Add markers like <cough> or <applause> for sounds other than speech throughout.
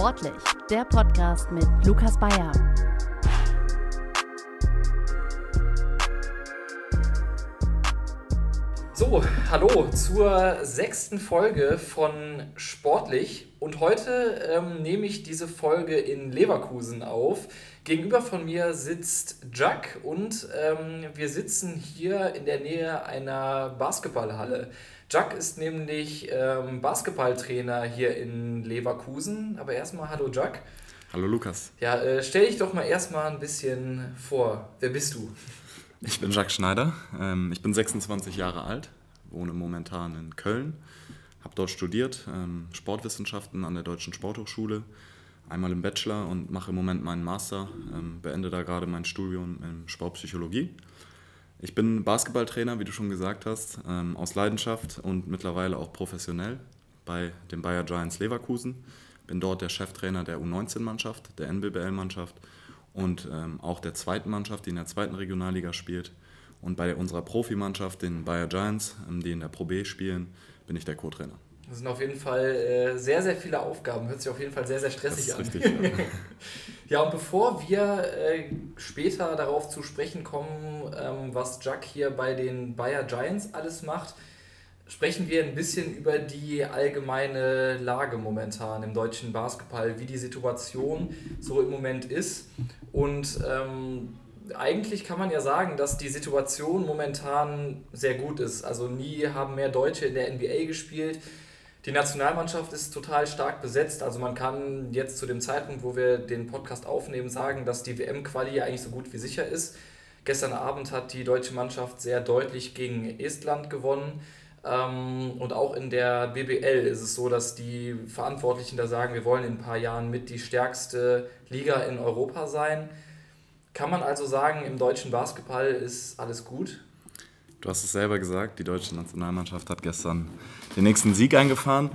Sportlich, der Podcast mit Lukas Bayer. So, hallo zur sechsten Folge von Sportlich. Und heute ähm, nehme ich diese Folge in Leverkusen auf. Gegenüber von mir sitzt Jack und ähm, wir sitzen hier in der Nähe einer Basketballhalle. Jack ist nämlich ähm, Basketballtrainer hier in Leverkusen. Aber erstmal hallo Jack. Hallo Lukas. Ja, äh, stell dich doch mal erstmal ein bisschen vor. Wer bist du? Ich bin Jacques Schneider. Ähm, ich bin 26 Jahre alt, wohne momentan in Köln, habe dort studiert, ähm, Sportwissenschaften an der Deutschen Sporthochschule, einmal im Bachelor und mache im Moment meinen Master, ähm, beende da gerade mein Studium in Sportpsychologie. Ich bin Basketballtrainer, wie du schon gesagt hast, aus Leidenschaft und mittlerweile auch professionell bei den Bayer Giants Leverkusen. Bin dort der Cheftrainer der U19-Mannschaft, der NBBL-Mannschaft und ähm, auch der zweiten Mannschaft, die in der zweiten Regionalliga spielt. Und bei unserer Profimannschaft, den Bayer Giants, ähm, die in der Pro B spielen, bin ich der Co-Trainer. Das sind auf jeden Fall äh, sehr, sehr viele Aufgaben. Hört sich auf jeden Fall sehr, sehr stressig das ist an. Richtig, ja. <laughs> ja, und bevor wir äh, später darauf zu sprechen kommen, ähm, was Jack hier bei den Bayer Giants alles macht, sprechen wir ein bisschen über die allgemeine Lage momentan im deutschen Basketball, wie die Situation so im Moment ist. Und ähm, eigentlich kann man ja sagen, dass die Situation momentan sehr gut ist. Also nie haben mehr Deutsche in der NBA gespielt. Die Nationalmannschaft ist total stark besetzt. Also man kann jetzt zu dem Zeitpunkt, wo wir den Podcast aufnehmen, sagen, dass die WM-Quali eigentlich so gut wie sicher ist. Gestern Abend hat die deutsche Mannschaft sehr deutlich gegen Estland gewonnen. Ähm, und auch in der BBL ist es so, dass die Verantwortlichen da sagen, wir wollen in ein paar Jahren mit die stärkste Liga in Europa sein. Kann man also sagen, im deutschen Basketball ist alles gut? Du hast es selber gesagt, die deutsche Nationalmannschaft hat gestern den nächsten Sieg eingefahren.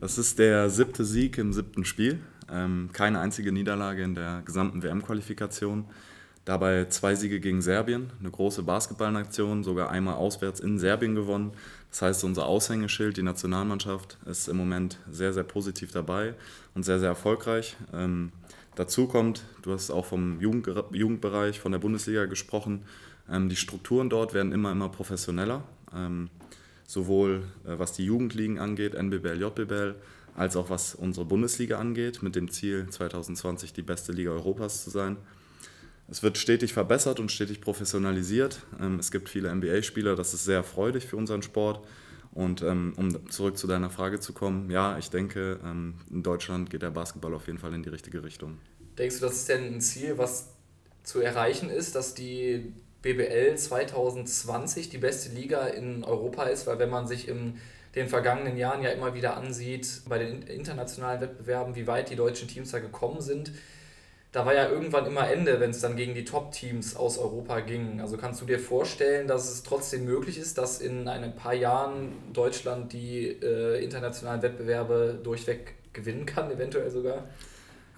Das ist der siebte Sieg im siebten Spiel. Ähm, keine einzige Niederlage in der gesamten WM-Qualifikation. Dabei zwei Siege gegen Serbien, eine große Basketballnation, sogar einmal auswärts in Serbien gewonnen. Das heißt, unser Aushängeschild, die Nationalmannschaft, ist im Moment sehr, sehr positiv dabei und sehr, sehr erfolgreich. Ähm, dazu kommt, du hast auch vom Jugend, Jugendbereich, von der Bundesliga gesprochen, ähm, die Strukturen dort werden immer, immer professioneller. Ähm, sowohl äh, was die Jugendligen angeht, NBBL, JBL, als auch was unsere Bundesliga angeht, mit dem Ziel 2020 die beste Liga Europas zu sein. Es wird stetig verbessert und stetig professionalisiert. Ähm, es gibt viele NBA-Spieler, das ist sehr freudig für unseren Sport. Und ähm, um zurück zu deiner Frage zu kommen, ja, ich denke, ähm, in Deutschland geht der Basketball auf jeden Fall in die richtige Richtung. Denkst du, das ist denn ein Ziel, was zu erreichen ist, dass die BBL 2020 die beste Liga in Europa ist? Weil wenn man sich in den vergangenen Jahren ja immer wieder ansieht, bei den internationalen Wettbewerben, wie weit die deutschen Teams da gekommen sind, da war ja irgendwann immer Ende, wenn es dann gegen die Top-Teams aus Europa ging. Also kannst du dir vorstellen, dass es trotzdem möglich ist, dass in ein paar Jahren Deutschland die äh, internationalen Wettbewerbe durchweg gewinnen kann, eventuell sogar?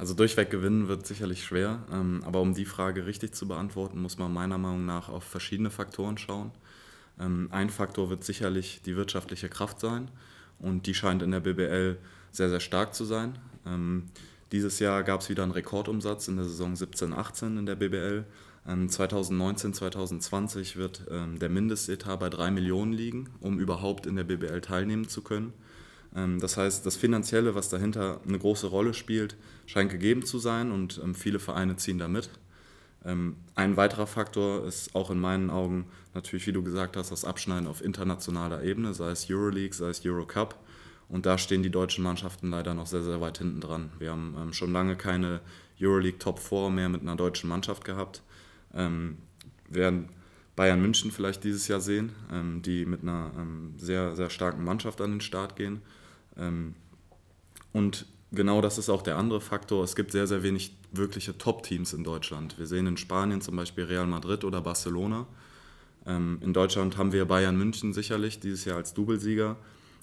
Also durchweg gewinnen wird sicherlich schwer, ähm, aber um die Frage richtig zu beantworten, muss man meiner Meinung nach auf verschiedene Faktoren schauen. Ähm, ein Faktor wird sicherlich die wirtschaftliche Kraft sein und die scheint in der BBL sehr, sehr stark zu sein. Ähm, dieses Jahr gab es wieder einen Rekordumsatz in der Saison 17-18 in der BBL. 2019, ähm, 2020 wird ähm, der Mindestetat bei 3 Millionen liegen, um überhaupt in der BBL teilnehmen zu können. Ähm, das heißt, das Finanzielle, was dahinter eine große Rolle spielt, scheint gegeben zu sein und viele Vereine ziehen da mit. Ein weiterer Faktor ist auch in meinen Augen natürlich, wie du gesagt hast, das Abschneiden auf internationaler Ebene, sei es Euroleague, sei es Eurocup. Und da stehen die deutschen Mannschaften leider noch sehr, sehr weit hinten dran. Wir haben ähm, schon lange keine Euroleague Top 4 mehr mit einer deutschen Mannschaft gehabt. Ähm, werden Bayern München vielleicht dieses Jahr sehen, ähm, die mit einer ähm, sehr, sehr starken Mannschaft an den Start gehen. Ähm, und genau das ist auch der andere Faktor. Es gibt sehr, sehr wenig wirkliche Top-Teams in Deutschland. Wir sehen in Spanien zum Beispiel Real Madrid oder Barcelona. Ähm, in Deutschland haben wir Bayern München sicherlich dieses Jahr als Doublesieger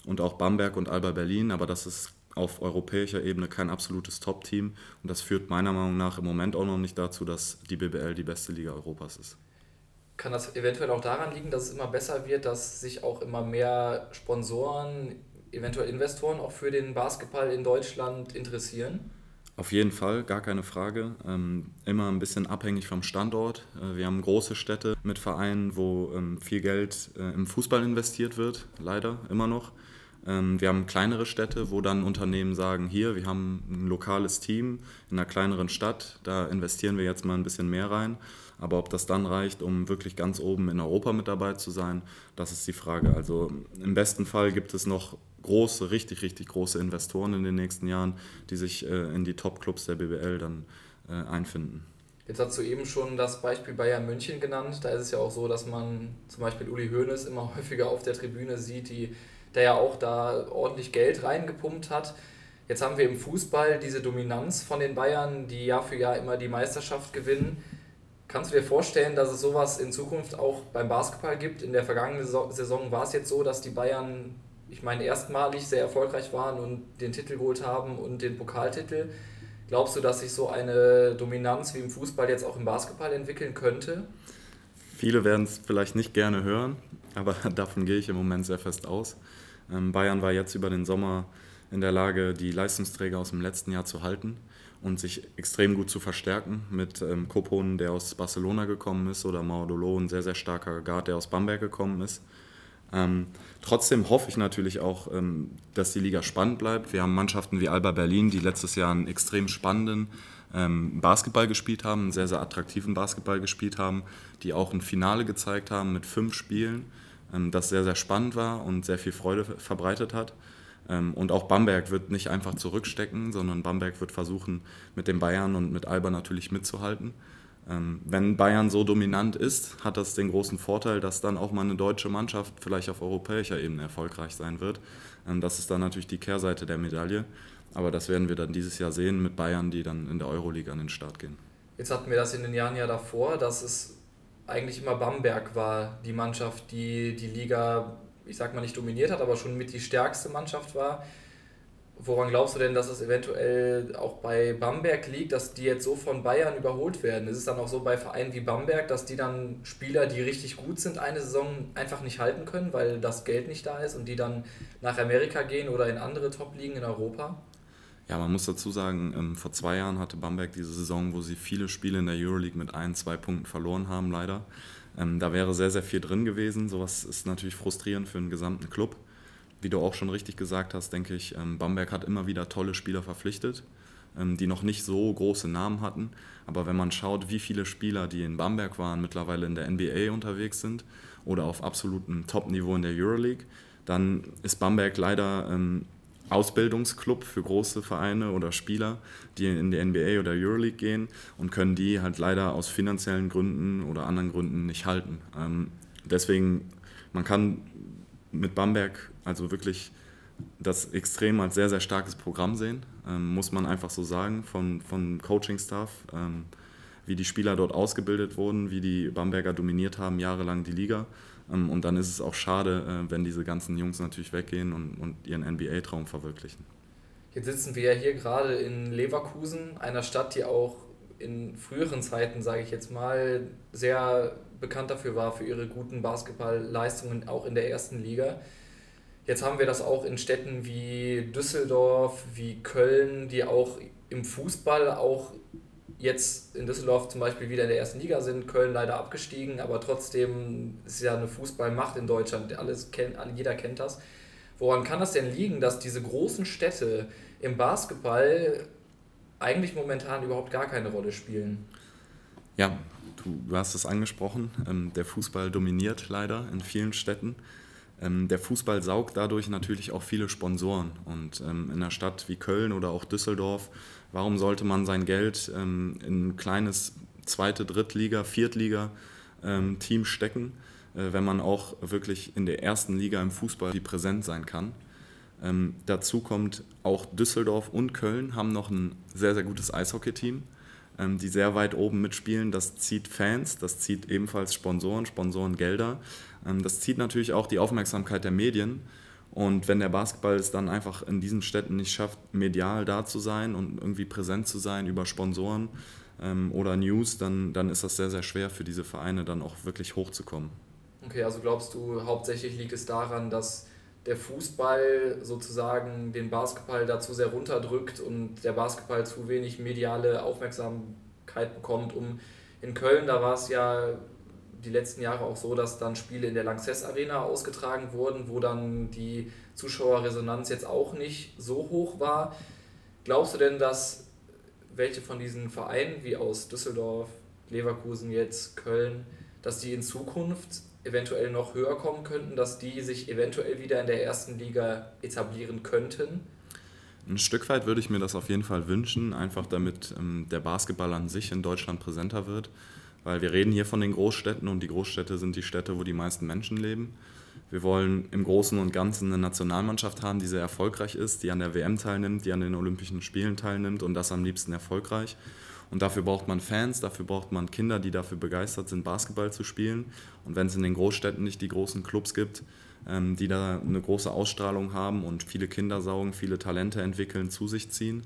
und auch Bamberg und Alba Berlin, aber das ist auf europäischer Ebene kein absolutes Top-Team und das führt meiner Meinung nach im Moment auch noch nicht dazu, dass die BBL die beste Liga Europas ist. Kann das eventuell auch daran liegen, dass es immer besser wird, dass sich auch immer mehr Sponsoren, eventuell Investoren auch für den Basketball in Deutschland interessieren? Auf jeden Fall, gar keine Frage. Ähm, immer ein bisschen abhängig vom Standort. Äh, wir haben große Städte mit Vereinen, wo ähm, viel Geld äh, im Fußball investiert wird, leider immer noch. Ähm, wir haben kleinere Städte, wo dann Unternehmen sagen, hier, wir haben ein lokales Team in einer kleineren Stadt, da investieren wir jetzt mal ein bisschen mehr rein. Aber ob das dann reicht, um wirklich ganz oben in Europa mit dabei zu sein, das ist die Frage. Also im besten Fall gibt es noch große, richtig, richtig große Investoren in den nächsten Jahren, die sich äh, in die Top-Clubs der BBL dann äh, einfinden. Jetzt hast du eben schon das Beispiel Bayern München genannt. Da ist es ja auch so, dass man zum Beispiel Uli Hoeneß immer <laughs> häufiger auf der Tribüne sieht, die, der ja auch da ordentlich Geld reingepumpt hat. Jetzt haben wir im Fußball diese Dominanz von den Bayern, die Jahr für Jahr immer die Meisterschaft gewinnen. Kannst du dir vorstellen, dass es sowas in Zukunft auch beim Basketball gibt? In der vergangenen Saison war es jetzt so, dass die Bayern, ich meine, erstmalig sehr erfolgreich waren und den Titel geholt haben und den Pokaltitel. Glaubst du, dass sich so eine Dominanz wie im Fußball jetzt auch im Basketball entwickeln könnte? Viele werden es vielleicht nicht gerne hören, aber <laughs> davon gehe ich im Moment sehr fest aus. Ähm, Bayern war jetzt über den Sommer in der Lage, die Leistungsträger aus dem letzten Jahr zu halten und sich extrem gut zu verstärken mit ähm, Kopon, der aus Barcelona gekommen ist, oder Maudolo, ein sehr, sehr starker Guard, der aus Bamberg gekommen ist. Ähm, trotzdem hoffe ich natürlich auch, ähm, dass die Liga spannend bleibt. Wir haben Mannschaften wie Alba Berlin, die letztes Jahr einen extrem spannenden ähm, Basketball gespielt haben, einen sehr, sehr attraktiven Basketball gespielt haben, die auch ein Finale gezeigt haben mit fünf Spielen, ähm, das sehr, sehr spannend war und sehr viel Freude verbreitet hat. Ähm, und auch Bamberg wird nicht einfach zurückstecken, sondern Bamberg wird versuchen, mit den Bayern und mit Alba natürlich mitzuhalten. Ähm, wenn Bayern so dominant ist, hat das den großen Vorteil, dass dann auch mal eine deutsche Mannschaft vielleicht auf europäischer Ebene erfolgreich sein wird. Ähm, das ist dann natürlich die Kehrseite der Medaille. Aber das werden wir dann dieses Jahr sehen mit Bayern, die dann in der Euroleague an den Start gehen. Jetzt hatten wir das in den Jahren ja davor, dass es eigentlich immer Bamberg war, die Mannschaft, die die Liga ich sag mal nicht dominiert hat, aber schon mit die stärkste Mannschaft war. Woran glaubst du denn, dass es eventuell auch bei Bamberg liegt, dass die jetzt so von Bayern überholt werden? Ist es dann auch so bei Vereinen wie Bamberg, dass die dann Spieler, die richtig gut sind, eine Saison einfach nicht halten können, weil das Geld nicht da ist und die dann nach Amerika gehen oder in andere Top-Ligen in Europa? Ja, man muss dazu sagen, ähm, vor zwei Jahren hatte Bamberg diese Saison, wo sie viele Spiele in der Euroleague mit ein, zwei Punkten verloren haben, leider. Ähm, da wäre sehr, sehr viel drin gewesen. Sowas ist natürlich frustrierend für einen gesamten Club. Wie du auch schon richtig gesagt hast, denke ich, ähm, Bamberg hat immer wieder tolle Spieler verpflichtet, ähm, die noch nicht so große Namen hatten. Aber wenn man schaut, wie viele Spieler, die in Bamberg waren, mittlerweile in der NBA unterwegs sind oder auf absolutem Top-Niveau in der Euroleague, dann ist Bamberg leider ähm, Ausbildungsclub für große Vereine oder Spieler, die in die NBA oder Euroleague gehen und können die halt leider aus finanziellen Gründen oder anderen Gründen nicht halten. Ähm, deswegen, man kann mit Bamberg also wirklich das extrem als sehr, sehr starkes Programm sehen, ähm, muss man einfach so sagen, von, von Coaching-Staff, ähm, wie die Spieler dort ausgebildet wurden, wie die Bamberger dominiert haben, jahrelang die Liga ähm, und dann ist es auch schade, äh, wenn diese ganzen Jungs natürlich weggehen und, und ihren NBA-Traum verwirklichen. Jetzt sitzen wir ja hier gerade in Leverkusen, einer Stadt, die auch in früheren Zeiten, sage ich jetzt mal, sehr bekannt dafür war, für ihre guten Basketballleistungen, auch in der ersten Liga. Jetzt haben wir das auch in Städten wie Düsseldorf, wie Köln, die auch im Fußball auch jetzt in Düsseldorf zum Beispiel wieder in der ersten Liga sind, Köln leider abgestiegen, aber trotzdem ist ja eine Fußballmacht in Deutschland, alles kennt, jeder kennt das. Woran kann das denn liegen, dass diese großen Städte im Basketball eigentlich momentan überhaupt gar keine Rolle spielen? Ja, du, du hast es angesprochen, ähm, der Fußball dominiert leider in vielen Städten. Ähm, der Fußball saugt dadurch natürlich auch viele Sponsoren und ähm, in einer Stadt wie Köln oder auch Düsseldorf Warum sollte man sein Geld ähm, in ein kleines zweite, Drittliga, Viertliga-Team ähm, stecken, äh, wenn man auch wirklich in der ersten Liga im Fußball präsent sein kann? Ähm, dazu kommt auch Düsseldorf und Köln haben noch ein sehr, sehr gutes Eishockey-Team, ähm, die sehr weit oben mitspielen. Das zieht Fans, das zieht ebenfalls Sponsoren, Sponsorengelder. Ähm, das zieht natürlich auch die Aufmerksamkeit der Medien. Und wenn der Basketball es dann einfach in diesen Städten nicht schafft, medial da zu sein und irgendwie präsent zu sein über Sponsoren ähm, oder News, dann, dann ist das sehr, sehr schwer für diese Vereine dann auch wirklich hochzukommen. Okay, also glaubst du, hauptsächlich liegt es daran, dass der Fußball sozusagen den Basketball dazu sehr runterdrückt und der Basketball zu wenig mediale Aufmerksamkeit bekommt, um in Köln, da war es ja die letzten Jahre auch so, dass dann Spiele in der Lanxess Arena ausgetragen wurden, wo dann die Zuschauerresonanz jetzt auch nicht so hoch war. Glaubst du denn, dass welche von diesen Vereinen wie aus Düsseldorf, Leverkusen jetzt, Köln, dass die in Zukunft eventuell noch höher kommen könnten, dass die sich eventuell wieder in der ersten Liga etablieren könnten? Ein Stück weit würde ich mir das auf jeden Fall wünschen, einfach damit ähm, der Basketball an sich in Deutschland präsenter wird. Weil wir reden hier von den Großstädten und die Großstädte sind die Städte, wo die meisten Menschen leben. Wir wollen im Großen und Ganzen eine Nationalmannschaft haben, die sehr erfolgreich ist, die an der WM teilnimmt, die an den Olympischen Spielen teilnimmt und das am liebsten erfolgreich. Und dafür braucht man Fans, dafür braucht man Kinder, die dafür begeistert sind, Basketball zu spielen. Und wenn es in den Großstädten nicht die großen Clubs gibt, ähm, die da eine große Ausstrahlung haben und viele Kinder saugen, viele Talente entwickeln, zu sich ziehen,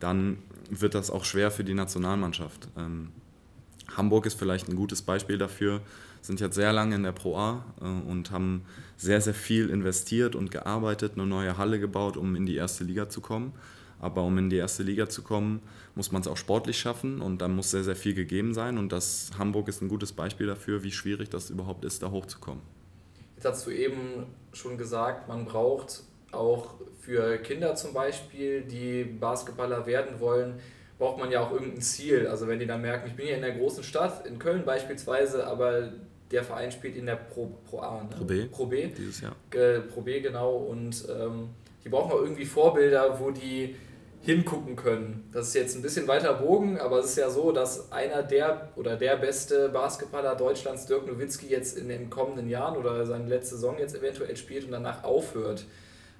dann wird das auch schwer für die Nationalmannschaft. Ähm, Hamburg ist vielleicht ein gutes Beispiel dafür, sind jetzt sehr lange in der Pro A äh, und haben sehr, sehr viel investiert und gearbeitet, eine neue Halle gebaut, um in die erste Liga zu kommen. Aber um in die erste Liga zu kommen, muss man es auch sportlich schaffen und dann muss sehr, sehr viel gegeben sein. Und das Hamburg ist ein gutes Beispiel dafür, wie schwierig das überhaupt ist, da hochzukommen. Jetzt hast du eben schon gesagt, man braucht auch für Kinder zum Beispiel, die Basketballer werden wollen, braucht man ja auch irgendein Ziel. Also wenn die dann merken, ich bin hier in der großen Stadt, in Köln beispielsweise, aber der Verein spielt in der Pro, Pro A. Ne? Pro B. Pro B. Dieses Jahr. Pro B, genau. Und ähm, die brauchen auch irgendwie Vorbilder, wo die hingucken können. Das ist jetzt ein bisschen weiter Bogen, aber es ist ja so, dass einer der oder der beste Basketballer Deutschlands, Dirk Nowitzki, jetzt in den kommenden Jahren oder seine letzte Saison jetzt eventuell spielt und danach aufhört.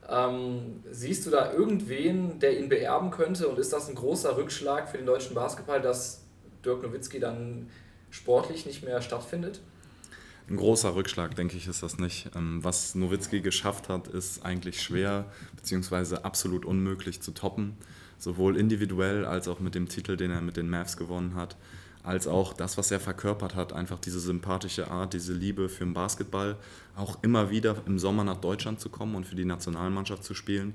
Ähm, siehst du da irgendwen, der ihn beerben könnte und ist das ein großer Rückschlag für den deutschen Basketball, dass Dirk Nowitzki dann sportlich nicht mehr stattfindet? Ein großer Rückschlag, denke ich, ist das nicht. Ähm, was Nowitzki geschafft hat, ist eigentlich schwer bzw. absolut unmöglich zu toppen. Sowohl individuell als auch mit dem Titel, den er mit den Mavs gewonnen hat, als auch das, was er verkörpert hat, einfach diese sympathische Art, diese Liebe für den Basketball, auch immer wieder im Sommer nach Deutschland zu kommen und für die Nationalmannschaft zu spielen.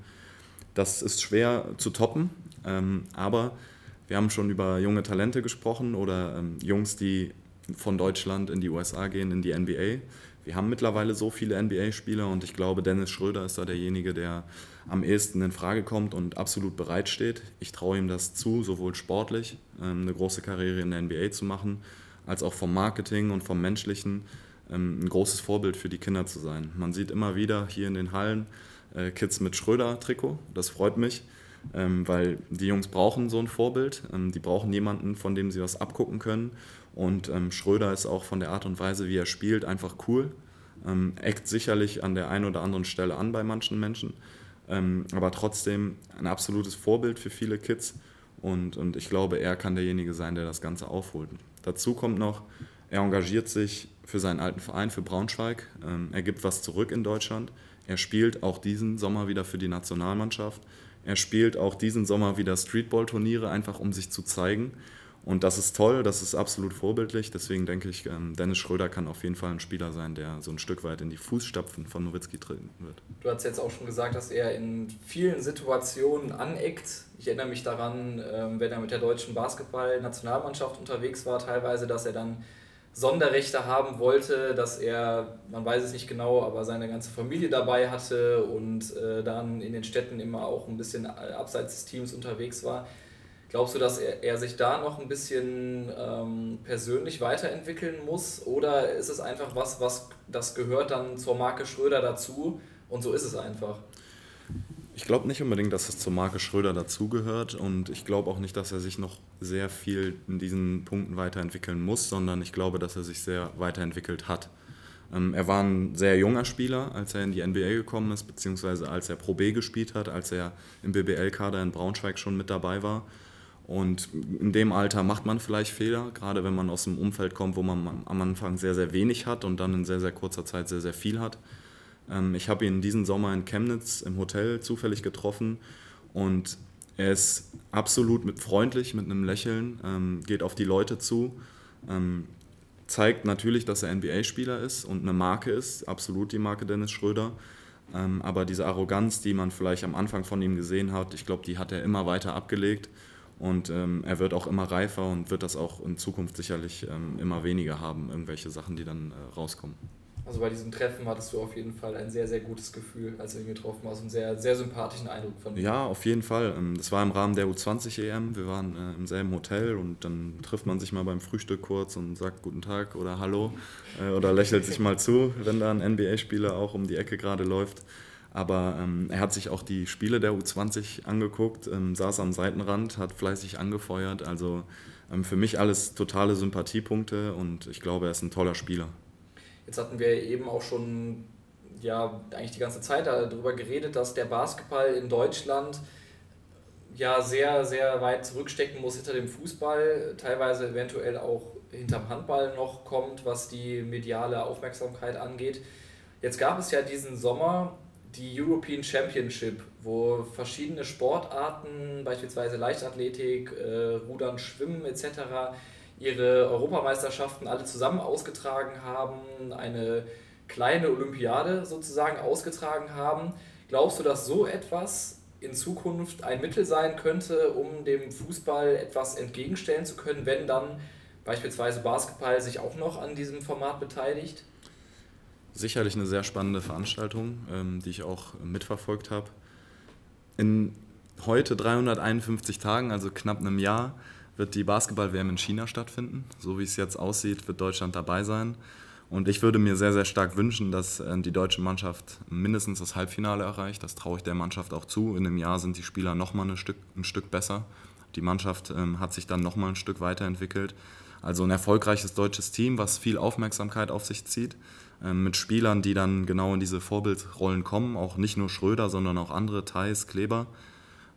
Das ist schwer zu toppen, ähm, aber wir haben schon über junge Talente gesprochen oder ähm, Jungs, die von Deutschland in die USA gehen, in die NBA. Wir haben mittlerweile so viele NBA-Spieler und ich glaube, Dennis Schröder ist da derjenige, der am ehesten in Frage kommt und absolut bereit steht. Ich traue ihm das zu, sowohl sportlich ähm, eine große Karriere in der NBA zu machen, als auch vom Marketing und vom Menschlichen ähm, ein großes Vorbild für die Kinder zu sein. Man sieht immer wieder hier in den Hallen äh, Kids mit Schröder-Trikot. Das freut mich, ähm, weil die Jungs brauchen so ein Vorbild. Die brauchen jemanden, von dem sie was abgucken können. Und ähm, Schröder ist auch von der Art und Weise, wie er spielt, einfach cool. Ähm, eckt sicherlich an der einen oder anderen Stelle an bei manchen Menschen, ähm, aber trotzdem ein absolutes Vorbild für viele Kids. Und, und ich glaube, er kann derjenige sein, der das Ganze aufholt. Dazu kommt noch, er engagiert sich für seinen alten Verein, für Braunschweig. Ähm, er gibt was zurück in Deutschland. Er spielt auch diesen Sommer wieder für die Nationalmannschaft. Er spielt auch diesen Sommer wieder Streetball-Turniere, einfach um sich zu zeigen. Und das ist toll, das ist absolut vorbildlich. Deswegen denke ich, ähm, Dennis Schröder kann auf jeden Fall ein Spieler sein, der so ein Stück weit in die Fußstapfen von Nowitzki treten wird. Du hast jetzt auch schon gesagt, dass er in vielen Situationen aneckt. Ich erinnere mich daran, ähm, wenn er mit der deutschen Basketball-Nationalmannschaft unterwegs war, teilweise, dass er dann Sonderrechte haben wollte, dass er, man weiß es nicht genau, aber seine ganze Familie dabei hatte und äh, dann in den Städten immer auch ein bisschen abseits des Teams unterwegs war. Glaubst du, dass er, er sich da noch ein bisschen ähm, persönlich weiterentwickeln muss? Oder ist es einfach was, was das gehört dann zur Marke Schröder dazu und so ist es einfach? Ich glaube nicht unbedingt, dass es zur Marke Schröder dazugehört und ich glaube auch nicht, dass er sich noch sehr viel in diesen Punkten weiterentwickeln muss, sondern ich glaube, dass er sich sehr weiterentwickelt hat. Ähm, er war ein sehr junger Spieler, als er in die NBA gekommen ist, beziehungsweise als er Pro B gespielt hat, als er im BBL-Kader in Braunschweig schon mit dabei war. Und in dem Alter macht man vielleicht Fehler, gerade wenn man aus einem Umfeld kommt, wo man am Anfang sehr, sehr wenig hat und dann in sehr, sehr kurzer Zeit sehr, sehr viel hat. Ähm, ich habe ihn diesen Sommer in Chemnitz im Hotel zufällig getroffen und er ist absolut mit freundlich, mit einem Lächeln, ähm, geht auf die Leute zu, ähm, zeigt natürlich, dass er NBA-Spieler ist und eine Marke ist, absolut die Marke Dennis Schröder. Aber diese Arroganz, die man vielleicht am Anfang von ihm gesehen hat, ich glaube, die hat er immer weiter abgelegt. Und ähm, er wird auch immer reifer und wird das auch in Zukunft sicherlich ähm, immer weniger haben, irgendwelche Sachen, die dann äh, rauskommen. Also bei diesem Treffen hattest du auf jeden Fall ein sehr, sehr gutes Gefühl, als du ihn getroffen hast und sehr, sehr sympathischen Eindruck von ihm. Ja, auf jeden Fall. Ähm, das war im Rahmen der U20-EM. Wir waren äh, im selben Hotel und dann trifft man sich mal beim Frühstück kurz und sagt Guten Tag oder Hallo äh, oder lächelt sich mal zu, wenn da ein NBA-Spieler auch um die Ecke gerade läuft. Aber ähm, er hat sich auch die Spiele der U20 angeguckt, ähm, saß am Seitenrand, hat fleißig angefeuert. Also ähm, für mich alles totale Sympathiepunkte und ich glaube, er ist ein toller Spieler. Jetzt hatten wir eben auch schon ja eigentlich die ganze Zeit darüber geredet, dass der Basketball in Deutschland ja sehr, sehr weit zurückstecken muss hinter dem Fußball, teilweise eventuell auch hinterm Handball noch kommt, was die mediale Aufmerksamkeit angeht. Jetzt gab es ja diesen Sommer die European Championship, wo verschiedene Sportarten, beispielsweise Leichtathletik, äh, Rudern, Schwimmen etc., ihre Europameisterschaften alle zusammen ausgetragen haben, eine kleine Olympiade sozusagen ausgetragen haben. Glaubst du, dass so etwas in Zukunft ein Mittel sein könnte, um dem Fußball etwas entgegenstellen zu können, wenn dann beispielsweise Basketball sich auch noch an diesem Format beteiligt? Sicherlich eine sehr spannende Veranstaltung, ähm, die ich auch mitverfolgt habe. In heute 351 Tagen, also knapp einem Jahr, wird die Basketball-WM in China stattfinden. So wie es jetzt aussieht, wird Deutschland dabei sein. Und ich würde mir sehr, sehr stark wünschen, dass äh, die deutsche Mannschaft mindestens das Halbfinale erreicht. Das traue ich der Mannschaft auch zu. In einem Jahr sind die Spieler nochmal ein Stück, ein Stück besser. Die Mannschaft ähm, hat sich dann nochmal ein Stück weiterentwickelt. Also ein erfolgreiches deutsches Team, was viel Aufmerksamkeit auf sich zieht. Ähm, mit Spielern, die dann genau in diese Vorbildrollen kommen. Auch nicht nur Schröder, sondern auch andere, Thais, Kleber.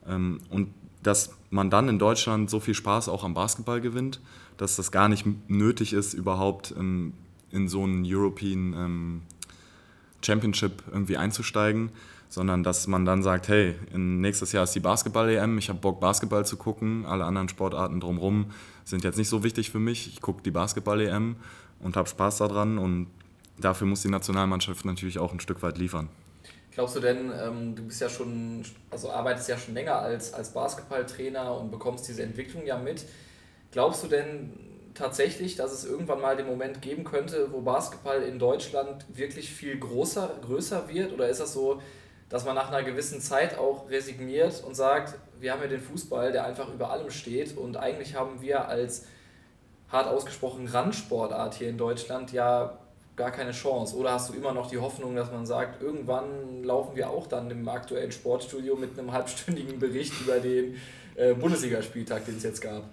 Ähm, und dass man dann in Deutschland so viel Spaß auch am Basketball gewinnt, dass das gar nicht nötig ist, überhaupt ähm, in so einen European Championship irgendwie einzusteigen, sondern dass man dann sagt, hey, nächstes Jahr ist die Basketball-EM, ich habe Bock, Basketball zu gucken, alle anderen Sportarten drumherum sind jetzt nicht so wichtig für mich, ich gucke die Basketball-EM und habe Spaß daran und dafür muss die Nationalmannschaft natürlich auch ein Stück weit liefern. Glaubst du denn, ähm, du bist ja schon, also arbeitest ja schon länger als, als Basketballtrainer und bekommst diese Entwicklung ja mit. Glaubst du denn tatsächlich, dass es irgendwann mal den Moment geben könnte, wo Basketball in Deutschland wirklich viel größer, größer wird? Oder ist das so, dass man nach einer gewissen Zeit auch resigniert und sagt, wir haben ja den Fußball, der einfach über allem steht und eigentlich haben wir als hart ausgesprochen Randsportart hier in Deutschland ja gar keine Chance? Oder hast du immer noch die Hoffnung, dass man sagt, irgendwann laufen wir auch dann im aktuellen Sportstudio mit einem halbstündigen Bericht über den äh, Bundesligaspieltag, den es jetzt gab?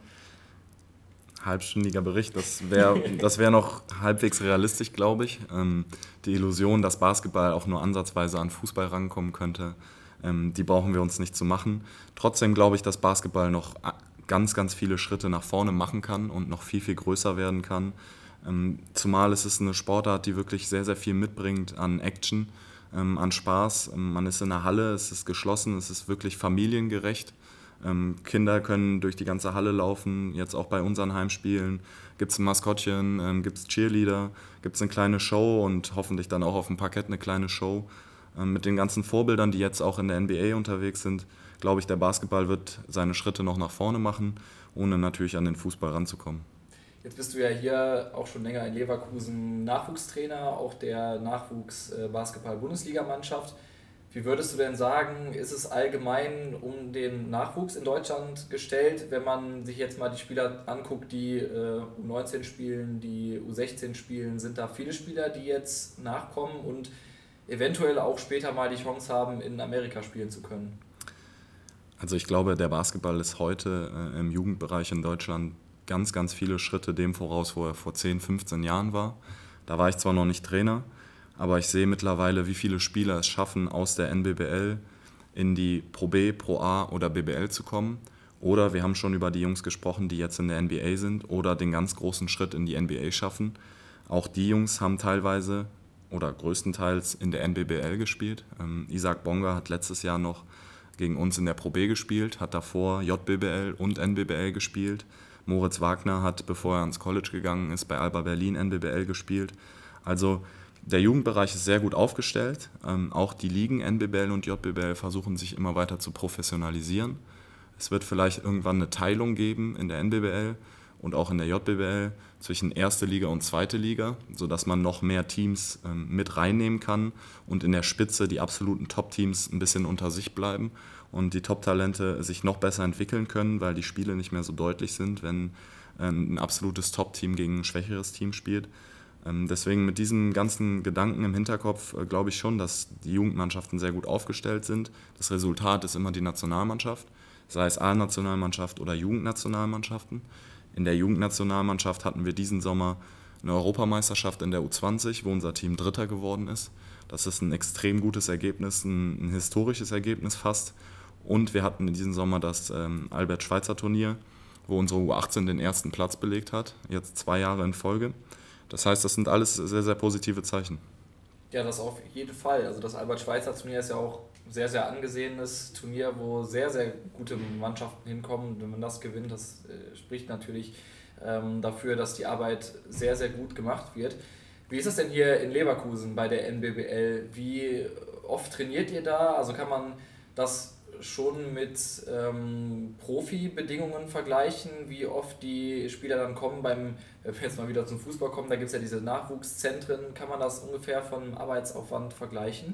Halbstündiger Bericht, das wäre <laughs> das wär noch halbwegs realistisch, glaube ich. Ähm, die Illusion, dass Basketball auch nur ansatzweise an Fußball rankommen könnte, ähm, die brauchen wir uns nicht zu machen. Trotzdem glaube ich, dass Basketball noch ganz, ganz viele Schritte nach vorne machen kann und noch viel, viel größer werden kann. Ähm, zumal ist es eine Sportart, die wirklich sehr, sehr viel mitbringt an Action, ähm, an Spaß. Ähm, man ist in der Halle, es ist geschlossen, es ist wirklich familiengerecht. Kinder können durch die ganze Halle laufen, jetzt auch bei unseren Heimspielen. Gibt es ein Maskottchen, gibt es Cheerleader, gibt es eine kleine Show und hoffentlich dann auch auf dem Parkett eine kleine Show. mit den ganzen Vorbildern, die jetzt auch in der NBA unterwegs sind, glaube ich, der Basketball wird seine Schritte noch nach vorne machen, ohne natürlich an den Fußball ranzukommen. Jetzt bist du ja hier auch schon länger in Leverkusen Nachwuchstrainer, auch der Nachwuchs-Basketball-Bundesligamannschaft. Wie würdest du denn sagen, ist es allgemein um den Nachwuchs in Deutschland gestellt, wenn man sich jetzt mal die Spieler anguckt, die äh, U19 spielen, die U16 spielen? Sind da viele Spieler, die jetzt nachkommen und eventuell auch später mal die Chance haben, in Amerika spielen zu können? Also ich glaube, der Basketball ist heute äh, im Jugendbereich in Deutschland ganz, ganz viele Schritte dem voraus, wo er vor 10, 15 Jahren war. Da war ich zwar noch nicht Trainer, aber ich sehe mittlerweile, wie viele Spieler es schaffen, aus der NBBL in die Pro B, Pro A oder BBL zu kommen. Oder wir haben schon über die Jungs gesprochen, die jetzt in der NBA sind oder den ganz großen Schritt in die NBA schaffen. Auch die Jungs haben teilweise oder größtenteils in der NBBL gespielt. Ähm, Isaac Bonga hat letztes Jahr noch gegen uns in der Pro B gespielt, hat davor JBBL und NBBL gespielt. Moritz Wagner hat, bevor er ans College gegangen ist, bei Alba Berlin NBBL gespielt. Also der Jugendbereich ist sehr gut aufgestellt. Ähm, auch die Ligen NBBL und JBL versuchen sich immer weiter zu professionalisieren. Es wird vielleicht irgendwann eine Teilung geben in der NBBL und auch in der JBL zwischen erste Liga und zweite Liga, sodass man noch mehr Teams ähm, mit reinnehmen kann und in der Spitze die absoluten Top-Teams ein bisschen unter sich bleiben und die Top-Talente sich noch besser entwickeln können, weil die Spiele nicht mehr so deutlich sind, wenn ähm, ein absolutes Top-Team gegen ein schwächeres Team spielt. Ähm, deswegen mit diesen ganzen Gedanken im Hinterkopf äh, glaube ich schon, dass die Jugendmannschaften sehr gut aufgestellt sind. Das Resultat ist immer die Nationalmannschaft, sei es A-Nationalmannschaft oder Jugendnationalmannschaften. In der Jugendnationalmannschaft hatten wir diesen Sommer eine Europameisterschaft in der U20, wo unser Team Dritter geworden ist. Das ist ein extrem gutes Ergebnis, ein historisches Ergebnis fast. Und wir hatten in diesem Sommer das ähm, Albert-Schweitzer-Turnier, wo unsere U18 den ersten Platz belegt hat, jetzt zwei Jahre in Folge. Das heißt, das sind alles sehr, sehr positive Zeichen. Ja, das auf jeden Fall. Also das Albert-Schweitzer-Turnier ist ja auch ein sehr, sehr angesehenes Turnier, wo sehr, sehr gute Mannschaften hinkommen. Wenn man das gewinnt, das äh, spricht natürlich ähm, dafür, dass die Arbeit sehr, sehr gut gemacht wird. Wie ist es denn hier in Leverkusen bei der NBBL? Wie oft trainiert ihr da? Also kann man das schon mit ähm, Profi-Bedingungen vergleichen, wie oft die Spieler dann kommen beim, wenn wir jetzt mal wieder zum Fußball kommen, da gibt es ja diese Nachwuchszentren, kann man das ungefähr vom Arbeitsaufwand vergleichen?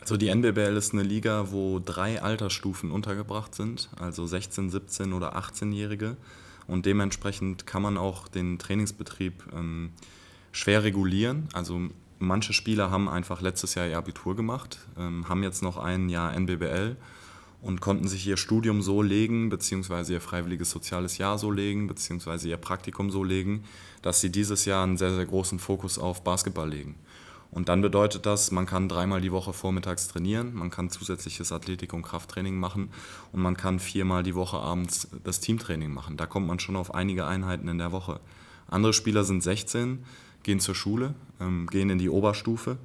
Also die NBBL ist eine Liga, wo drei Altersstufen untergebracht sind, also 16, 17 oder 18-Jährige. Und dementsprechend kann man auch den Trainingsbetrieb ähm, schwer regulieren. Also manche Spieler haben einfach letztes Jahr ihr Abitur gemacht, ähm, haben jetzt noch ein Jahr NBBL und konnten sich ihr Studium so legen, beziehungsweise ihr freiwilliges soziales Jahr so legen, beziehungsweise ihr Praktikum so legen, dass sie dieses Jahr einen sehr, sehr großen Fokus auf Basketball legen. Und dann bedeutet das, man kann dreimal die Woche vormittags trainieren, man kann zusätzliches Athletik- und Krafttraining machen und man kann viermal die Woche abends das Teamtraining machen. Da kommt man schon auf einige Einheiten in der Woche. Andere Spieler sind 16, gehen zur Schule, ähm, gehen in die Oberstufe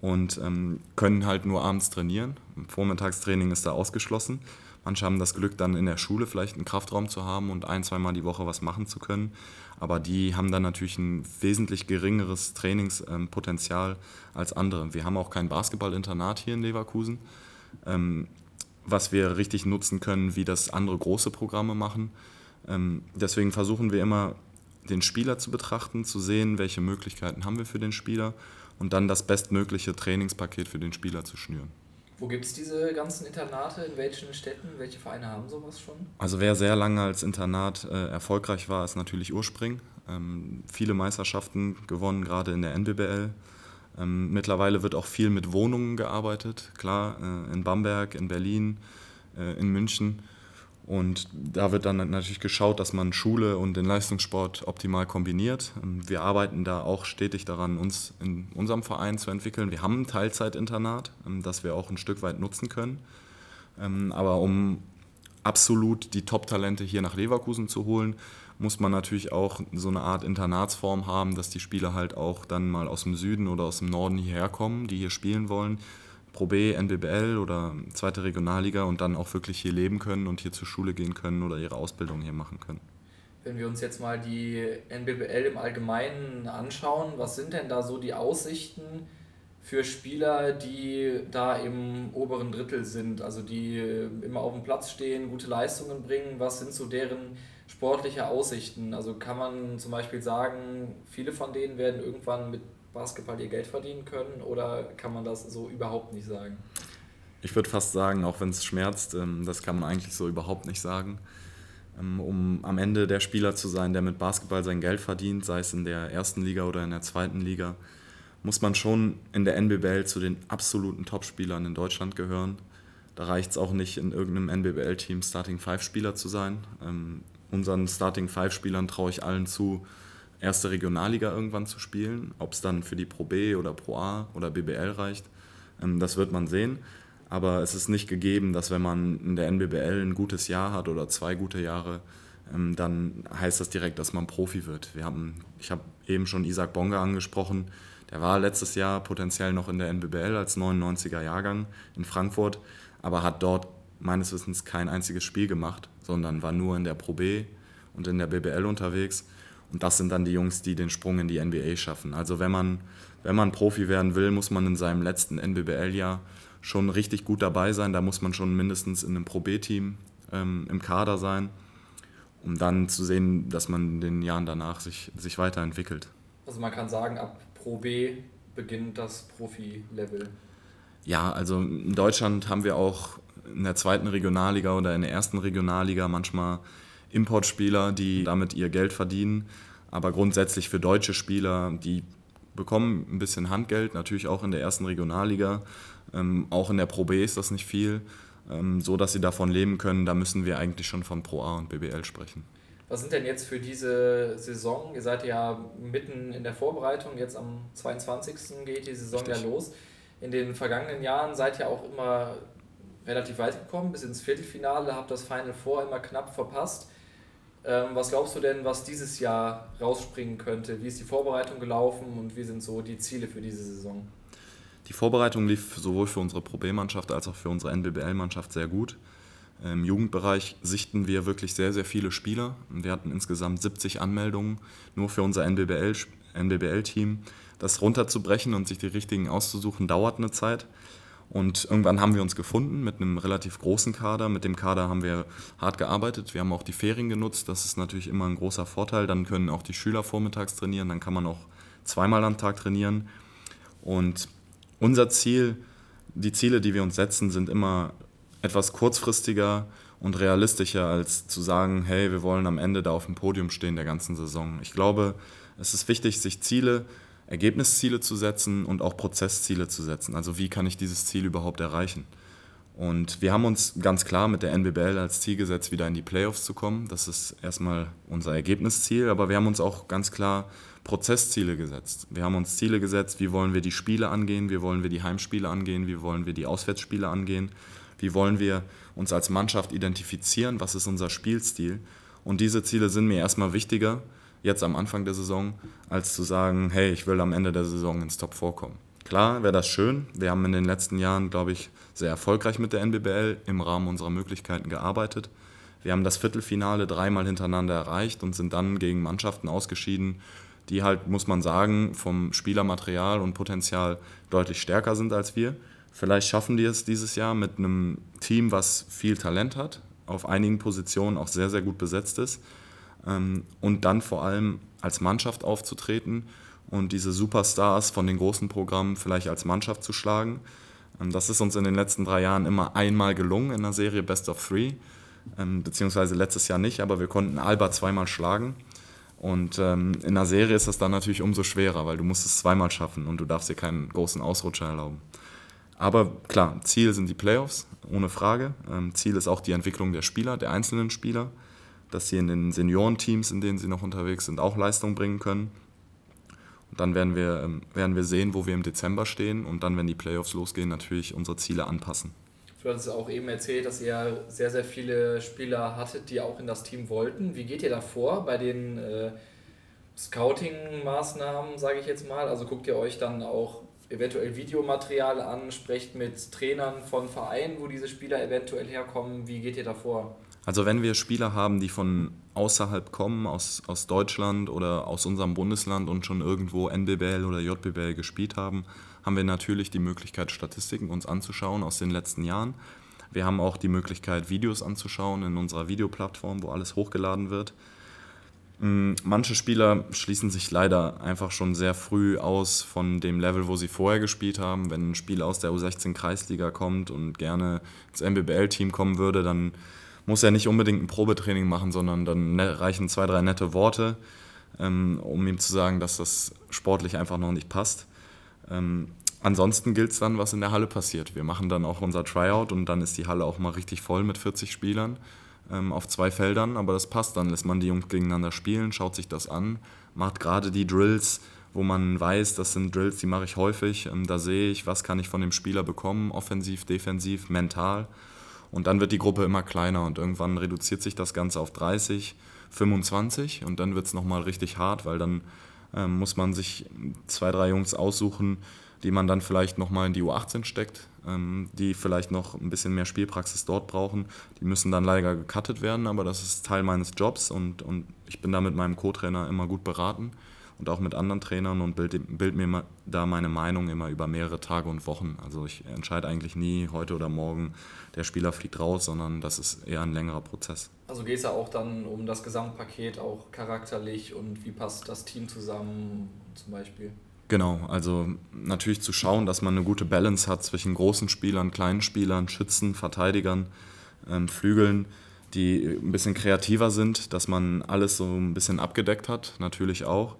und ähm, können halt nur abends trainieren. Vormittagstraining ist da ausgeschlossen. Manche haben das Glück, dann in der Schule vielleicht einen Kraftraum zu haben und ein, zweimal die Woche was machen zu können. Aber die haben dann natürlich ein wesentlich geringeres Trainingspotenzial als andere. Wir haben auch kein Basketballinternat hier in Leverkusen, ähm, was wir richtig nutzen können, wie das andere große Programme machen. Ähm, deswegen versuchen wir immer den Spieler zu betrachten, zu sehen, welche Möglichkeiten haben wir für den Spieler und dann das bestmögliche Trainingspaket für den Spieler zu schnüren. Wo gibt es diese ganzen Internate? In welchen Städten? Welche Vereine haben sowas schon? Also wer sehr lange als Internat äh, erfolgreich war, ist natürlich Urspring. Ähm, viele Meisterschaften gewonnen, gerade in der NBBL. Ähm, mittlerweile wird auch viel mit Wohnungen gearbeitet. Klar, äh, in Bamberg, in Berlin, äh, in München. Und da wird dann natürlich geschaut, dass man Schule und den Leistungssport optimal kombiniert. Wir arbeiten da auch stetig daran, uns in unserem Verein zu entwickeln. Wir haben ein Teilzeitinternat, ähm, das wir auch ein Stück weit nutzen können. Ähm, aber um absolut die Top-Talente hier nach Leverkusen zu holen, muss man natürlich auch so eine Art Internatsform haben, dass die Spieler halt auch dann mal aus dem Süden oder aus dem Norden hierher kommen, die hier spielen wollen Pro B, NBBL oder zweite Regionalliga und dann auch wirklich hier leben können und hier zur Schule gehen können oder ihre Ausbildung hier machen können. Wenn wir uns jetzt mal die NBBL im Allgemeinen anschauen, was sind denn da so die Aussichten für Spieler, die da im oberen Drittel sind, also die immer auf dem Platz stehen, gute Leistungen bringen? Was sind so deren sportliche Aussichten? Also kann man zum Beispiel sagen, viele von denen werden irgendwann mit Basketball ihr Geld verdienen können oder kann man das so überhaupt nicht sagen? Ich würde fast sagen, auch wenn es schmerzt, ähm, das kann man eigentlich so überhaupt nicht sagen. Ähm, um am Ende der Spieler zu sein, der mit Basketball sein Geld verdient, sei es in der ersten Liga oder in der zweiten Liga, muss man schon in der NBBL zu den absoluten Topspielern in Deutschland gehören. Da reicht es auch nicht, in irgendeinem NBBL-Team Starting Five Spieler zu sein. Ähm, unseren Starting Five Spielern traue ich allen zu, erste Regionalliga irgendwann zu spielen. Ob es dann für die Pro B oder Pro A oder BBL reicht, ähm, das wird man sehen. Aber es ist nicht gegeben, dass wenn man in der NBBL ein gutes Jahr hat oder zwei gute Jahre, ähm, dann heißt das direkt, dass man Profi wird. Wir haben, ich habe eben schon Isaac Bonga angesprochen. Der war letztes Jahr potenziell noch in der NBBL als 99er Jahrgang in Frankfurt, aber hat dort meines Wissens kein einziges Spiel gemacht, sondern war nur in der Pro B und in der BBL unterwegs. Und das sind dann die Jungs, die den Sprung in die NBA schaffen. Also wenn man wenn man Profi werden will, muss man in seinem letzten NBBL-Jahr schon richtig gut dabei sein. Da muss man schon mindestens in einem Pro B-Team ähm, im Kader sein, um dann zu sehen, dass man in den Jahren danach sich, sich weiterentwickelt. Also man kann sagen, ab Pro B beginnt das Profi-Level. Ja, also in Deutschland haben wir auch in der zweiten Regionalliga oder in der ersten Regionalliga manchmal Importspieler, die damit ihr Geld verdienen. Aber grundsätzlich für deutsche Spieler, die bekommen ein bisschen Handgeld, natürlich auch in der ersten Regionalliga. Ähm, auch in der Pro B ist das nicht viel. Ähm, so dass sie davon leben können, da müssen wir eigentlich schon von Pro A und BBL sprechen. Was sind denn jetzt für diese Saison? Ihr seid ja mitten in der Vorbereitung, jetzt am 22. geht die Saison Richtig. ja los. In den vergangenen Jahren seid ihr auch immer relativ weit gekommen, bis ins Viertelfinale, habt das Final Four immer knapp verpasst. Ähm, was glaubst du denn, was dieses Jahr rausspringen könnte? Wie ist die Vorbereitung gelaufen und wie sind so die Ziele für diese Saison? Die Vorbereitung lief sowohl für unsere Pro B-Mannschaft als auch für unsere NBBL-Mannschaft sehr gut. Im Jugendbereich sichten wir wirklich sehr, sehr viele Spieler. Wir hatten insgesamt 70 Anmeldungen nur für unser NBBL-Team. Das runterzubrechen und sich die richtigen auszusuchen, dauert eine Zeit. Und irgendwann haben wir uns gefunden mit einem relativ großen Kader. Mit dem Kader haben wir hart gearbeitet. Wir haben auch die Ferien genutzt. Das ist natürlich immer ein großer Vorteil. Dann können auch die Schüler vormittags trainieren. Dann kann man auch zweimal am Tag trainieren. Und unser Ziel, die Ziele, die wir uns setzen, sind immer etwas kurzfristiger und realistischer, als zu sagen, hey, wir wollen am Ende da auf dem Podium stehen der ganzen Saison. Ich glaube, es ist wichtig, sich Ziele, Ergebnisziele zu setzen und auch Prozessziele zu setzen. Also wie kann ich dieses Ziel überhaupt erreichen? Und wir haben uns ganz klar mit der NBBL als Ziel gesetzt, wieder in die Playoffs zu kommen. Das ist erstmal unser Ergebnisziel, aber wir haben uns auch ganz klar Prozessziele gesetzt. Wir haben uns Ziele gesetzt, wie wollen wir die Spiele angehen, wie wollen wir die Heimspiele angehen, wie wollen wir die Auswärtsspiele angehen, wie wollen wir uns als Mannschaft identifizieren, was ist unser Spielstil. Und diese Ziele sind mir erstmal wichtiger, jetzt am Anfang der Saison, als zu sagen, hey, ich will am Ende der Saison ins Top vorkommen. Klar wäre das schön. Wir haben in den letzten Jahren, glaube ich, sehr erfolgreich mit der NBBL im Rahmen unserer Möglichkeiten gearbeitet. Wir haben das Viertelfinale dreimal hintereinander erreicht und sind dann gegen Mannschaften ausgeschieden, die halt, muss man sagen, vom Spielermaterial und Potenzial deutlich stärker sind als wir. Vielleicht schaffen die es dieses Jahr mit einem Team, was viel Talent hat, auf einigen Positionen auch sehr, sehr gut besetzt ist und dann vor allem als Mannschaft aufzutreten und diese Superstars von den großen Programmen vielleicht als Mannschaft zu schlagen. Ähm, das ist uns in den letzten drei Jahren immer einmal gelungen in der Serie Best of Three, ähm, beziehungsweise letztes Jahr nicht, aber wir konnten Alba zweimal schlagen. Und ähm, in der Serie ist das dann natürlich umso schwerer, weil du musst es zweimal schaffen und du darfst dir keinen großen Ausrutscher erlauben. Aber klar, Ziel sind die Playoffs, ohne Frage. Ziel ist auch die Entwicklung der Spieler, der einzelnen Spieler, dass sie in den Seniorenteams, in denen sie noch unterwegs sind, auch Leistung bringen können. Und dann werden wir, ähm, werden wir sehen, wo wir im Dezember stehen und dann, wenn die Playoffs losgehen, natürlich unsere Ziele anpassen. Du hast auch eben erzählt, dass ihr sehr, sehr viele Spieler hattet, die auch in das Team wollten. Wie geht ihr da vor bei den äh, Scouting-Maßnahmen, sage ich jetzt mal? Also guckt ihr euch dann auch eventuell Videomaterial an, sprecht mit Trainern von Vereinen, wo diese Spieler eventuell herkommen. Wie geht ihr da vor? Also wenn wir Spieler haben, die von außerhalb kommen, aus, aus Deutschland oder aus unserem Bundesland und schon irgendwo NBBL oder JBL gespielt haben, haben wir natürlich die Möglichkeit, Statistiken uns anzuschauen aus den letzten Jahren. Wir haben auch die Möglichkeit, Videos anzuschauen in unserer Videoplattform, wo alles hochgeladen wird. Mm, manche Spieler schließen sich leider einfach schon sehr früh aus von dem Level, wo sie vorher gespielt haben. Wenn ein Spieler aus der U16 Kreisliga kommt und gerne ins NBBL-Team kommen würde, dann muss er nicht unbedingt ein Probetraining machen, sondern dann ne, reichen zwei, drei nette Worte, ähm, um ihm zu sagen, dass das sportlich einfach noch nicht passt. Ähm, ansonsten gilt es dann, was in der Halle passiert. Wir machen dann auch unser Tryout und dann ist die Halle auch mal richtig voll mit 40 Spielern auf zwei Feldern, aber das passt dann. Lässt man die Jungs gegeneinander spielen, schaut sich das an, macht gerade die Drills, wo man weiß, das sind Drills, die mache ich häufig. Ähm, da sehe ich, was kann ich von dem Spieler bekommen, offensiv, defensiv, mental. Und dann wird die Gruppe immer kleiner und irgendwann reduziert sich das Ganze auf 30, 25 und dann wird es nochmal richtig hart, weil dann ähm, muss man sich zwei, drei Jungs aussuchen, die man dann vielleicht nochmal in die U18 steckt, ähm, die vielleicht noch ein bisschen mehr Spielpraxis dort brauchen. Die müssen dann leider gecuttet werden, aber das ist Teil meines Jobs und, und ich bin da mit meinem Co-Trainer immer gut beraten und auch mit anderen Trainern und bild, bild mir da meine Meinung immer über mehrere Tage und Wochen. Also ich entscheide eigentlich nie heute oder morgen, der Spieler fliegt raus, sondern das ist eher ein längerer Prozess. Also geht es ja auch dann um das Gesamtpaket, auch charakterlich und wie passt das Team zusammen zum Beispiel? Genau, also natürlich zu schauen, dass man eine gute Balance hat zwischen großen Spielern, kleinen Spielern, Schützen, Verteidigern, ähm, Flügeln, die ein bisschen kreativer sind, dass man alles so ein bisschen abgedeckt hat, natürlich auch.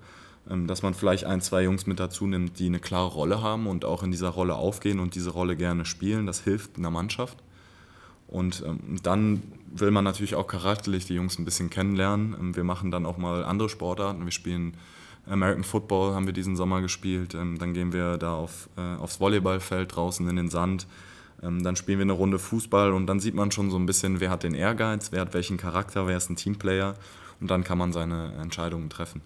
Ähm, dass man vielleicht ein, zwei Jungs mit dazu nimmt, die eine klare Rolle haben und auch in dieser Rolle aufgehen und diese Rolle gerne spielen. Das hilft einer Mannschaft. Und ähm, dann will man natürlich auch charakterlich die Jungs ein bisschen kennenlernen. Ähm, wir machen dann auch mal andere Sportarten. Wir spielen American Football, haben wir diesen Sommer gespielt. Ähm, dann gehen wir da auf, äh, aufs Volleyballfeld draußen in den Sand. Ähm, dann spielen wir eine Runde Fußball und dann sieht man schon so ein bisschen, wer hat den Ehrgeiz, wer hat welchen Charakter, wer ist ein Teamplayer. Und dann kann man seine Entscheidungen treffen.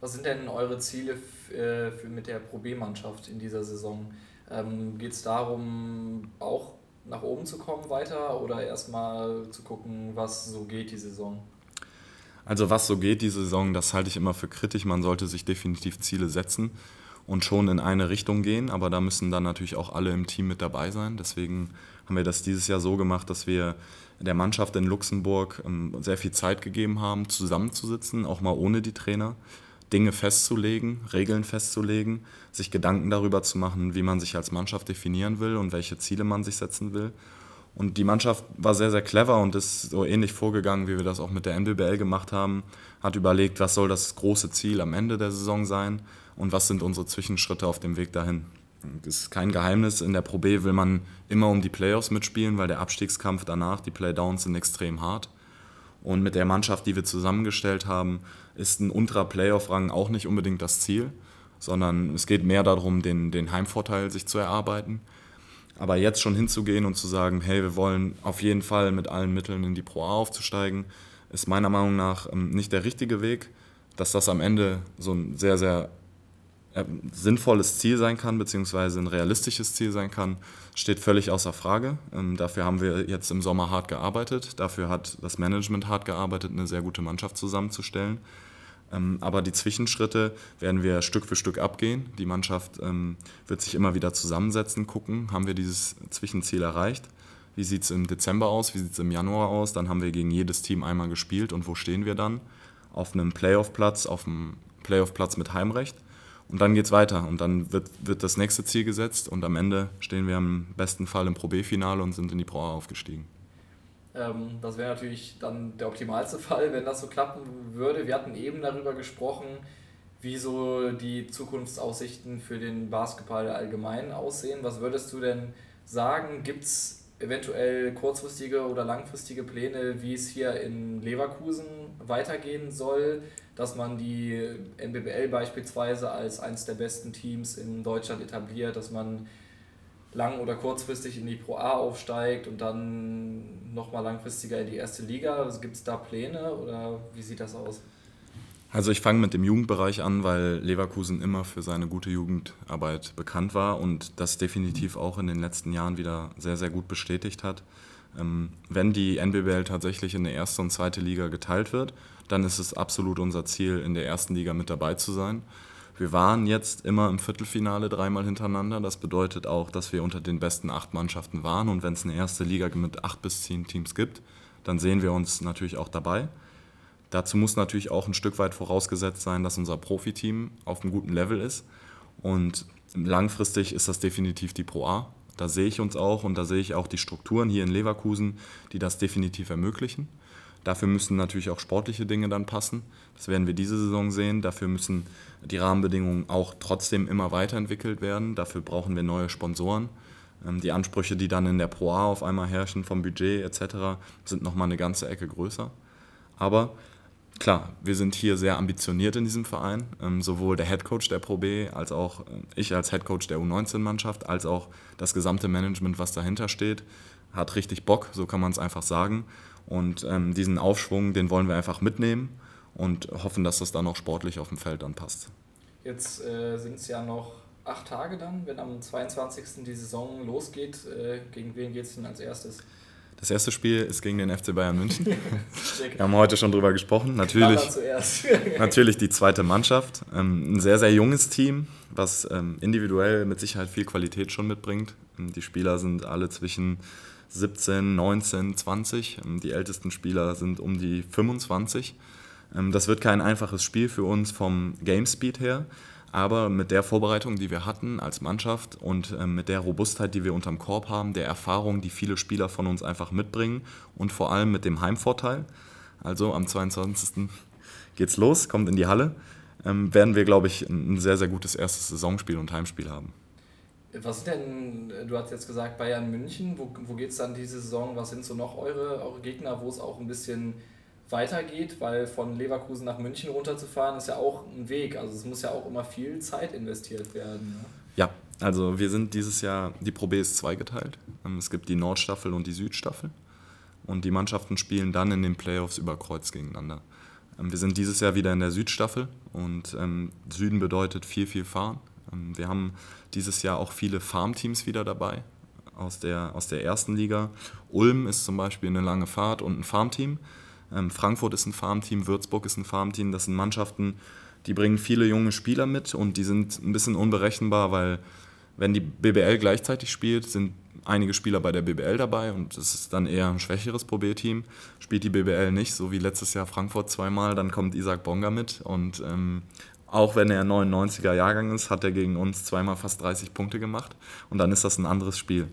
Was sind denn eure Ziele äh, mit der Pro B-Mannschaft in dieser Saison? Ähm, Geht es darum, auch nach oben zu kommen weiter oder erstmal zu gucken, was so geht die Saison? Also was so geht die Saison, das halte ich immer für kritisch. Man sollte sich definitiv Ziele setzen und schon in eine Richtung gehen, aber da müssen dann natürlich auch alle im Team mit dabei sein. Deswegen haben wir das dieses Jahr so gemacht, dass wir der Mannschaft in Luxemburg ähm, sehr viel Zeit gegeben haben, zusammenzusitzen, auch mal ohne die Trainer, Dinge festzulegen, Regeln festzulegen, sich Gedanken darüber zu machen, wie man sich als Mannschaft definieren will und welche Ziele man sich setzen will. Und die Mannschaft war sehr, sehr clever und ist so ähnlich vorgegangen, wie wir das auch mit der NBBL gemacht haben. Hat überlegt, was soll das große Ziel am Ende der Saison sein und was sind unsere Zwischenschritte auf dem Weg dahin. Das ist kein Geheimnis, in der Pro B will man immer um die Playoffs mitspielen, weil der Abstiegskampf danach, die Playdowns sind extrem hart. Und mit der Mannschaft, die wir zusammengestellt haben, ist ein unterer Playoff-Rang auch nicht unbedingt das Ziel, sondern es geht mehr darum, den, den Heimvorteil sich zu erarbeiten. Aber jetzt schon hinzugehen und zu sagen, hey, wir wollen auf jeden Fall mit allen Mitteln in die Pro A aufzusteigen, ist meiner Meinung nach ähm, nicht der richtige Weg. Dass das am Ende so ein sehr, sehr äh, sinnvolles Ziel sein kann, beziehungsweise ein realistisches Ziel sein kann, steht völlig außer Frage. Ähm, dafür haben wir jetzt im Sommer hart gearbeitet. Dafür hat das Management hart gearbeitet, eine sehr gute Mannschaft zusammenzustellen. Ähm, aber die Zwischenschritte werden wir Stück für Stück abgehen. Die Mannschaft ähm, wird sich immer wieder zusammensetzen, gucken, haben wir dieses Zwischenziel erreicht. Wie sieht es im Dezember aus? Wie sieht es im Januar aus? Dann haben wir gegen jedes Team einmal gespielt und wo stehen wir dann? Auf einem Playoff-Platz, auf einem Playoff-Platz mit Heimrecht. Und dann geht es weiter und dann wird, wird das nächste Ziel gesetzt und am Ende stehen wir im besten Fall im Pro B-Finale und sind in die Pro A aufgestiegen. Ähm, das wäre natürlich dann der optimalste <laughs> Fall, wenn das so klappen würde. Wir hatten eben darüber gesprochen, wie so die Zukunftsaussichten für den Basketball allgemein aussehen. Was würdest du denn sagen? Gibt es eventuell kurzfristige oder langfristige Pläne, wie es hier in Leverkusen weitergehen soll, dass man die NBBL beispielsweise als eines der besten Teams in Deutschland etabliert, dass man lang- oder kurzfristig in die Pro A aufsteigt und dann nochmal langfristiger in die erste Liga? Also Gibt es da Pläne oder wie sieht das aus? Also ich fange mit dem Jugendbereich an, weil Leverkusen immer für seine gute Jugendarbeit bekannt war und das definitiv auch in den letzten Jahren wieder sehr, sehr gut bestätigt hat. Ähm, wenn die NBBL tatsächlich in der erste und zweite Liga geteilt wird, dann ist es absolut unser Ziel, in der ersten Liga mit dabei zu sein. Wir waren jetzt immer im Viertelfinale dreimal hintereinander. Das bedeutet auch, dass wir unter den besten acht Mannschaften waren. Und wenn es eine erste Liga mit acht bis zehn Teams gibt, dann sehen wir uns natürlich auch dabei. Dazu muss natürlich auch ein Stück weit vorausgesetzt sein, dass unser Profiteam auf einem guten Level ist. Und langfristig ist das definitiv die Pro A. Da sehe ich uns auch und da sehe ich auch die Strukturen hier in Leverkusen, die das definitiv ermöglichen. Dafür müssen natürlich auch sportliche Dinge dann passen. Das werden wir diese Saison sehen. Dafür müssen die Rahmenbedingungen auch trotzdem immer weiterentwickelt werden. Dafür brauchen wir neue Sponsoren. Ähm, die Ansprüche, die dann in der Pro A auf einmal herrschen vom Budget etc., sind nochmal eine ganze Ecke größer. Aber klar, wir sind hier sehr ambitioniert in diesem Verein. Ähm, sowohl der Head Coach der Pro B als auch äh, ich als Head Coach der U19-Mannschaft, als auch das gesamte Management, was dahinter steht, hat richtig Bock, so kann man es einfach sagen. Und ähm, diesen Aufschwung, den wollen wir einfach mitnehmen und hoffen, dass das dann auch sportlich auf dem Feld dann passt. Jetzt äh, sind es ja noch acht Tage dann, wenn am 22. die Saison losgeht. Äh, gegen wen geht es denn als erstes? Das erste Spiel ist gegen den FC Bayern München. <laughs> <laughs> Wir haben heute schon drüber gesprochen. Natürlich, <laughs> natürlich die zweite Mannschaft. Ähm, ein sehr, sehr junges Team, was ähm, individuell mit Sicherheit viel Qualität schon mitbringt. Ähm, die Spieler sind alle zwischen 17, 19, 20. Die ältesten Spieler sind um die 25. Das wird kein einfaches Spiel für uns vom Game Speed her. Aber mit der Vorbereitung, die wir hatten als Mannschaft und äh, mit der Robustheit, die wir unterm Korb haben, der Erfahrung, die viele Spieler von uns einfach mitbringen und vor allem mit dem Heimvorteil, also am 22. geht's los, kommt in die Halle, ähm, werden wir, glaube ich, ein sehr, sehr gutes erstes Saisonspiel und Heimspiel haben. Was denn, du hast jetzt gesagt Bayern München, wo, wo geht es dann diese Saison? Was sind so noch eure, eure Gegner, wo es auch ein bisschen weitergeht, weil von Leverkusen nach München runterzufahren ist ja auch ein Weg. Also es muss ja auch immer viel Zeit investiert werden. Ne? Ja, also wir sind dieses Jahr, die Pro B ist zweigeteilt. Ähm, es gibt die Nordstaffel und die Südstaffel. Und die Mannschaften spielen dann in den Playoffs über Kreuz gegeneinander. Ähm, wir sind dieses Jahr wieder in der Südstaffel und ähm, Süden bedeutet viel, viel fahren. Ähm, wir haben dieses Jahr auch viele Farmteams wieder dabei aus der, aus der ersten Liga. Ulm ist zum Beispiel eine lange Fahrt und ein Farmteam. Ähm, Frankfurt ist ein Farmteam, Würzburg ist ein Farmteam. Das sind Mannschaften, die bringen viele junge Spieler mit und die sind ein bisschen unberechenbar, weil wenn die BBL gleichzeitig spielt, sind einige Spieler bei der BBL dabei und es ist dann eher ein schwächeres Pro B-Team. Spielt die BBL nicht, so wie letztes Jahr Frankfurt zweimal, dann kommt Isaac Bonga mit und ähm, auch wenn er 99er Jahrgang ist, hat er gegen uns zweimal fast 30 Punkte gemacht und dann ist das ein anderes Spiel.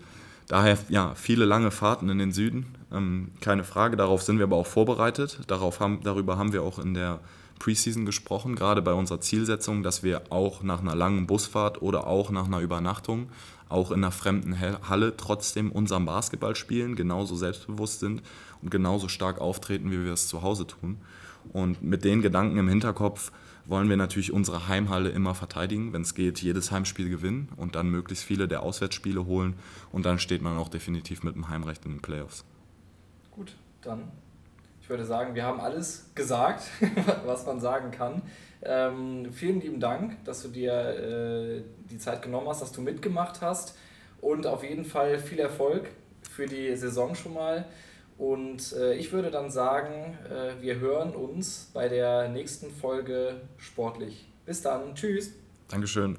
Daher ja, viele lange Fahrten in den Süden, ähm, keine Frage. Darauf sind wir aber auch vorbereitet. Darauf haben, darüber haben wir auch in der Preseason gesprochen, gerade bei unserer Zielsetzung, dass wir auch nach einer langen Busfahrt oder auch nach einer Übernachtung, auch in einer fremden Halle trotzdem unseren Basketball spielen, genauso selbstbewusst sind und genauso stark auftreten, wie wir es zu Hause tun. Und mit den Gedanken im Hinterkopf wollen wir natürlich unsere Heimhalle immer verteidigen, wenn es geht, jedes Heimspiel gewinnen und dann möglichst viele der Auswärtsspiele holen und dann steht man auch definitiv mit dem Heimrecht in den Playoffs. Gut, dann ich würde sagen, wir haben alles gesagt, <laughs> was man sagen kann. Ähm, vielen lieben Dank, dass du dir äh, die Zeit genommen hast, dass du mitgemacht hast und auf jeden Fall viel Erfolg für die Saison schon mal. Und äh, ich würde dann sagen, äh, wir hören uns bei der nächsten Folge sportlich. Bis dann. Tschüss. Dankeschön.